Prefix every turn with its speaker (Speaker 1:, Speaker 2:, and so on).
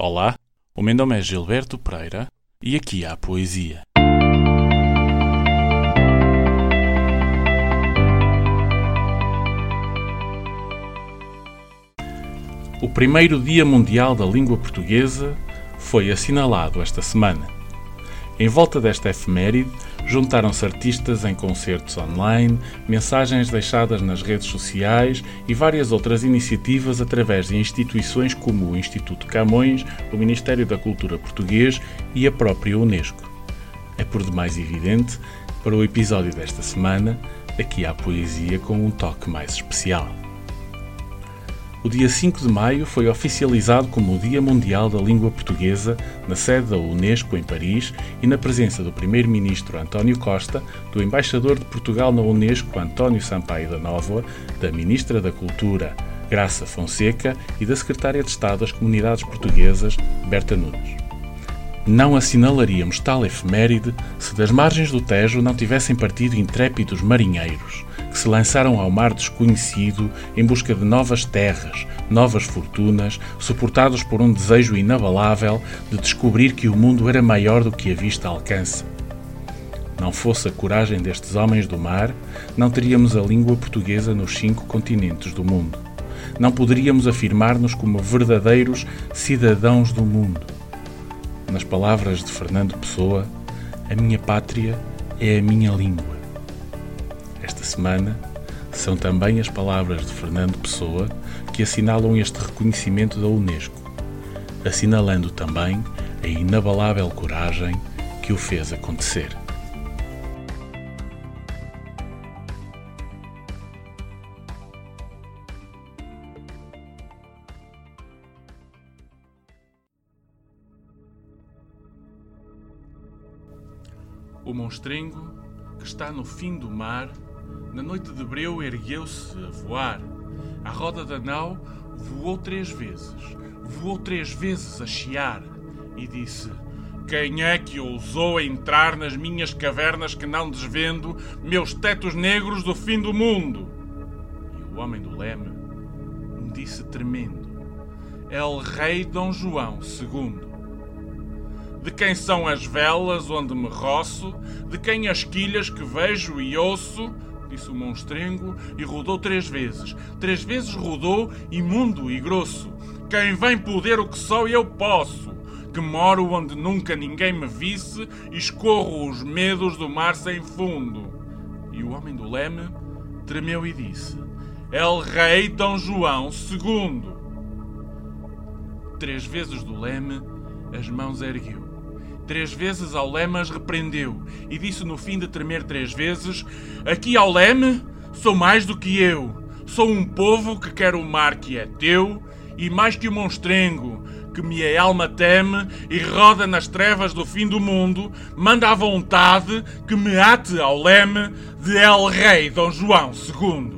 Speaker 1: Olá, o meu nome é Gilberto Pereira e aqui há poesia. O primeiro Dia Mundial da Língua Portuguesa foi assinalado esta semana. Em volta desta efeméride, juntaram-se artistas em concertos online, mensagens deixadas nas redes sociais e várias outras iniciativas através de instituições como o Instituto Camões, o Ministério da Cultura Português e a própria Unesco. É por demais evidente, para o episódio desta semana, aqui há poesia com um toque mais especial. O dia 5 de maio foi oficializado como o Dia Mundial da Língua Portuguesa na sede da Unesco em Paris e na presença do Primeiro-Ministro António Costa, do Embaixador de Portugal na Unesco António Sampaio da Nova, da Ministra da Cultura Graça Fonseca e da Secretária de Estado das Comunidades Portuguesas Berta Nunes. Não assinalaríamos tal efeméride se das margens do Tejo não tivessem partido intrépidos marinheiros que se lançaram ao mar desconhecido em busca de novas terras, novas fortunas, suportados por um desejo inabalável de descobrir que o mundo era maior do que a vista alcança. Não fosse a coragem destes homens do mar, não teríamos a língua portuguesa nos cinco continentes do mundo. Não poderíamos afirmar-nos como verdadeiros cidadãos do mundo nas palavras de Fernando Pessoa, a minha pátria é a minha língua. Esta semana são também as palavras de Fernando Pessoa que assinalam este reconhecimento da Unesco, assinalando também a inabalável coragem que o fez acontecer. O monstrengo, que está no fim do mar, na noite de breu ergueu-se a voar. À roda da nau voou três vezes, voou três vezes a chiar e disse: Quem é que ousou entrar nas minhas cavernas que não desvendo, meus tetos negros do fim do mundo? E o homem do leme disse tremendo: El Rei Dom João II. De quem são as velas onde me roço? De quem as quilhas que vejo e ouço? Disse o monstrengo e rodou três vezes. Três vezes rodou, imundo e grosso. Quem vem poder o que só eu posso? Que moro onde nunca ninguém me visse e escorro os medos do mar sem fundo. E o homem do leme tremeu e disse: El Rei Dom João II. Três vezes do leme as mãos ergueu Três vezes ao leme as repreendeu e disse no fim de tremer três vezes: Aqui ao leme sou mais do que eu. Sou um povo que quer o mar que é teu e mais que o monstrengo que minha alma teme e roda nas trevas do fim do mundo, manda a vontade que me ate ao leme de El Rei Dom João II.